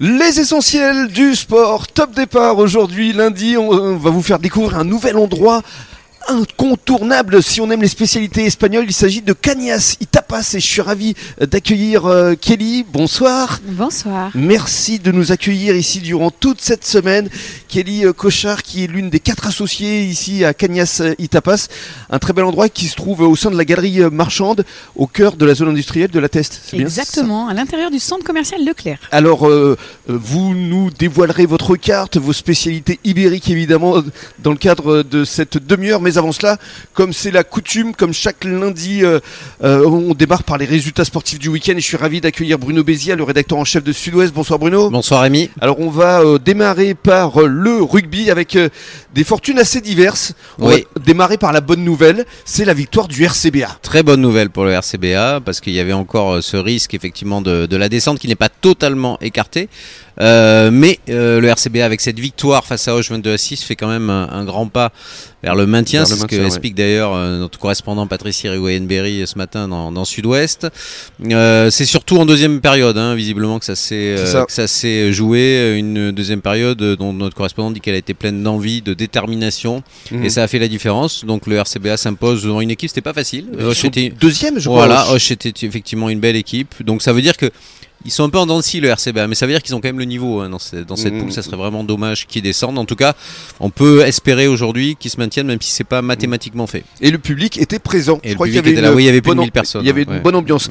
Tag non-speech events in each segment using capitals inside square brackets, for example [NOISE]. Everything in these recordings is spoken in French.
Les essentiels du sport, top départ aujourd'hui, lundi, on va vous faire découvrir un nouvel endroit incontournable si on aime les spécialités espagnoles. Il s'agit de Cañas y Tapas et je suis ravi d'accueillir euh, Kelly. Bonsoir. Bonsoir. Merci de nous accueillir ici durant toute cette semaine. Kelly euh, Cochard qui est l'une des quatre associées ici à Cañas y Tapas. Un très bel endroit qui se trouve au sein de la galerie euh, marchande au cœur de la zone industrielle de la Teste. Exactement, à l'intérieur du centre commercial Leclerc. Alors, vous nous dévoilerez votre carte, vos spécialités ibériques évidemment dans le cadre de cette demi-heure. Mais avant cela, comme c'est la coutume, comme chaque lundi, euh, euh, on démarre par les résultats sportifs du week-end et je suis ravi d'accueillir Bruno Bézia, le rédacteur en chef de Sud-Ouest. Bonsoir Bruno. Bonsoir Rémi. Alors on va euh, démarrer par le rugby avec des fortunes assez diverses. On oui. va démarrer par la bonne nouvelle, c'est la victoire du RCBA. Très bonne nouvelle pour le RCBA parce qu'il y avait encore ce risque effectivement de, de la descente qui n'est pas totalement écarté. Euh, mais euh, le RCBA avec cette victoire face à Auch 22 à 6 fait quand même un, un grand pas vers le maintien. C'est ce que ouais. explique d'ailleurs euh, notre correspondant Patricie Rigoyenberry ce matin dans, dans Sud-Ouest. Euh, c'est surtout en deuxième période, hein, visiblement, que ça s'est ça. joué. Une deuxième période dont notre correspondant dit qu'elle a été pleine d'envie, de détermination, mmh. et ça a fait la différence. Donc le RCBA s'impose devant une équipe, c'était pas facile. Auch était deuxième, je crois. Voilà, Auch était effectivement une belle équipe. Donc ça veut dire que ils sont un peu en dents le RCBA, mais ça veut dire qu'ils ont quand même le niveau hein, dans, cette, dans cette mmh. poule. Ça serait vraiment dommage qu'ils descendent. En tout cas, on peut espérer aujourd'hui qu'ils se maintiennent, même si c'est pas mathématiquement fait. Et le public était présent. Et Je crois qu'il y avait, oui, il y avait plus de 1000 personnes. Il y avait ouais. une bonne ambiance.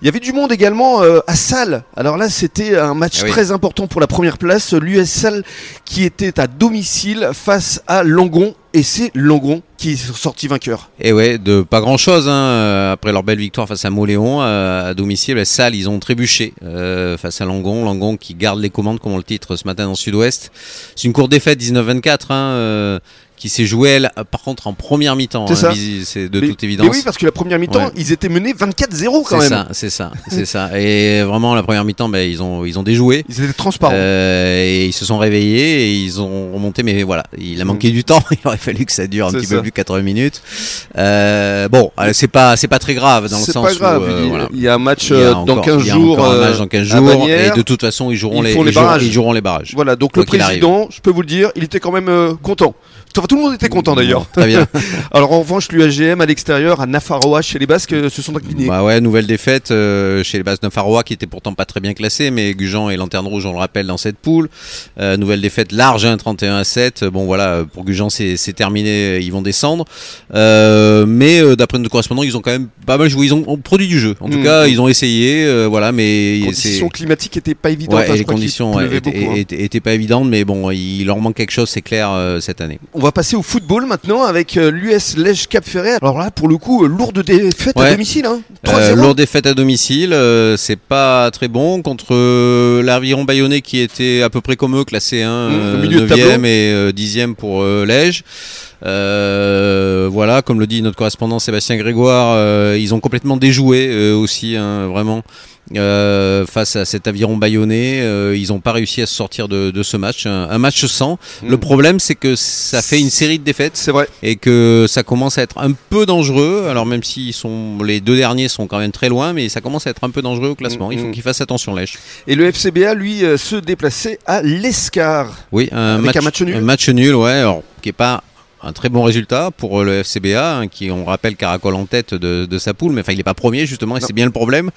Il y avait du monde également euh, à Salle. Alors là, c'était un match Ah oui. très important pour la première place. L'US Salle qui était à domicile face à Langon. Et c'est Langon qui est sorti vainqueur. Et ouais, de pas grand chose hein, après leur belle victoire face à Moléon euh, à domicile. Les salles, ils ont trébuché euh, face à Langon. Langon qui garde les commandes, comme on le titre ce matin dans Sud-Ouest. C'est une courte défaite 19-24. Hein, euh, qui s'est joué elle, par contre en première mi-temps. C'est hein. C'est de mais, toute évidence. Mais oui, parce que la première mi-temps, Ouais. ils étaient menés 24-0 quand même. C'est ça, c'est ça, c'est ça. Et vraiment la première mi-temps, ben, ils ont ils ont déjoué. Ils étaient transparents. Euh, et ils se sont réveillés et ils ont remonté, mais voilà, il a manqué du temps. [LAUGHS] Il aurait fallu que ça dure un petit ça. peu plus 80 minutes. Euh, bon, allez, c'est pas c'est pas très grave dans le C'est sens pas grave. où euh, il, voilà. il y a un match euh, dans encore- 15 il y a jours. un euh, match dans 15 à jours et de toute façon ils joueront Ils les, joueront- barrages. ils joueront les barrages. Voilà, donc le président, je peux vous le dire, il était quand même euh, content. Enfin, tout le monde était content d'ailleurs. Très bien. [LAUGHS] Alors en revanche, l'UAGM à l'extérieur, à Nafarroa, chez les Basques, euh, se sont inclinés. Bah ouais, nouvelle défaite euh, chez les Basques de Faroua qui était pourtant pas très bien classé, mais Gujan et Lanterne Rouge, on le rappelle, dans cette poule. Euh, nouvelle défaite large, hein, 31 à 7. Bon voilà, pour Gujan c'est terminé, ils vont descendre. Euh, mais d'après notre correspondant, ils ont quand même pas mal joué, ils ont, ont produit du jeu. En tout Mm. cas, ils ont essayé, voilà, mais Les conditions climatiques étaient pas évidentes. Ouais, hein, les qu'il conditions ouais, pleuvait étaient, beaucoup, hein. pas évidentes, mais bon, il leur manque quelque chose, c'est clair, cette année. On va passer au football maintenant avec euh, l'US Lège Cap Ferret. Alors là, pour le coup, euh, lourde défaite à Ouais. domicile. Hein. Euh, 3-0. lourde défaite à domicile, euh, c'est pas très bon contre euh, l'Aviron Bayonnais qui était à peu près comme eux, classé 1, Mmh, au milieu de 9e tableau. et euh, 10e pour euh, Lège. Euh, voilà, comme le dit notre correspondant Sébastien Grégoire, euh, ils ont complètement déjoué euh, aussi, hein, vraiment. Euh, face à cet aviron bayonnais, euh, ils n'ont pas réussi à se sortir de, de ce match. Un, un match sans. Mmh. Le problème, c'est que ça fait une série de défaites C'est vrai. et que ça commence à être un peu dangereux. Alors même si sont, les deux derniers sont quand même très loin, mais ça commence à être un peu dangereux au classement. Il faut Mhm. qu'ils fassent attention, Lèche. Et le FCBA, lui, euh, se déplaçait à l'Escar. Oui, un Avec match, un match nul. Un match nul, ouais, alors, qui est pas un très bon résultat pour euh, le FCBA, hein, qui on rappelle caracole en tête de, de sa poule, mais enfin il n'est pas premier justement, et c'est bien le problème.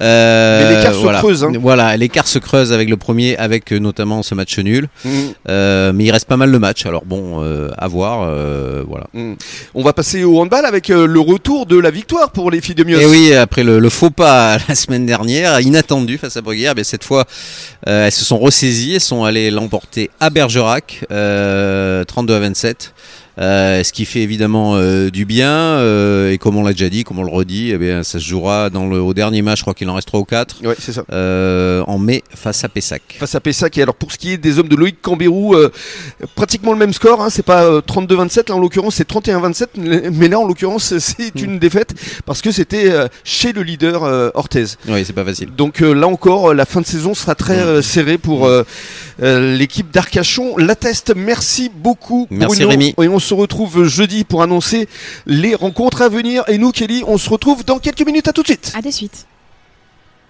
Euh, Mais l'écart se voilà. creuse, hein. Voilà, l'écart se creuse avec le premier, avec euh, notamment ce match nul. Mm. Euh, mais il reste pas mal de matchs, alors bon, euh, à voir, euh, voilà. Mm. On va passer au handball avec le retour de la victoire pour les filles de Mios. Et oui, après le, le faux pas [LAUGHS] la semaine dernière, inattendu face à Bruguière, mais cette fois, elles se sont ressaisies, elles sont allées l'emporter à Bergerac, euh, 32 à 27. Euh, ce qui fait évidemment euh, du bien euh, et comme on l'a déjà dit, comme on le redit, eh bien, ça se jouera dans le, au dernier match, je crois qu'il en reste 3 ou 4 Ouais, c'est ça. euh, en mai face à Pessac. Face à Pessac. Et alors, pour ce qui est des hommes de Loïc Cambérou, euh, pratiquement le même score. Hein, c'est pas euh, 32-27, là en l'occurrence, c'est 31-27. Mais là, en l'occurrence, [LAUGHS] c'est une défaite parce que c'était euh, chez le leader euh, Orthez. Oui, c'est pas facile. Donc euh, là encore, euh, la fin de saison sera très Mm. euh, serrée pour euh, euh, l'équipe d'Arcachon. L'atteste, merci beaucoup. Merci, Bruno. Rémi. Et on se retrouve jeudi pour annoncer les rencontres à venir. Et nous, Kelly, on se retrouve dans quelques minutes. À tout de suite. À de suite.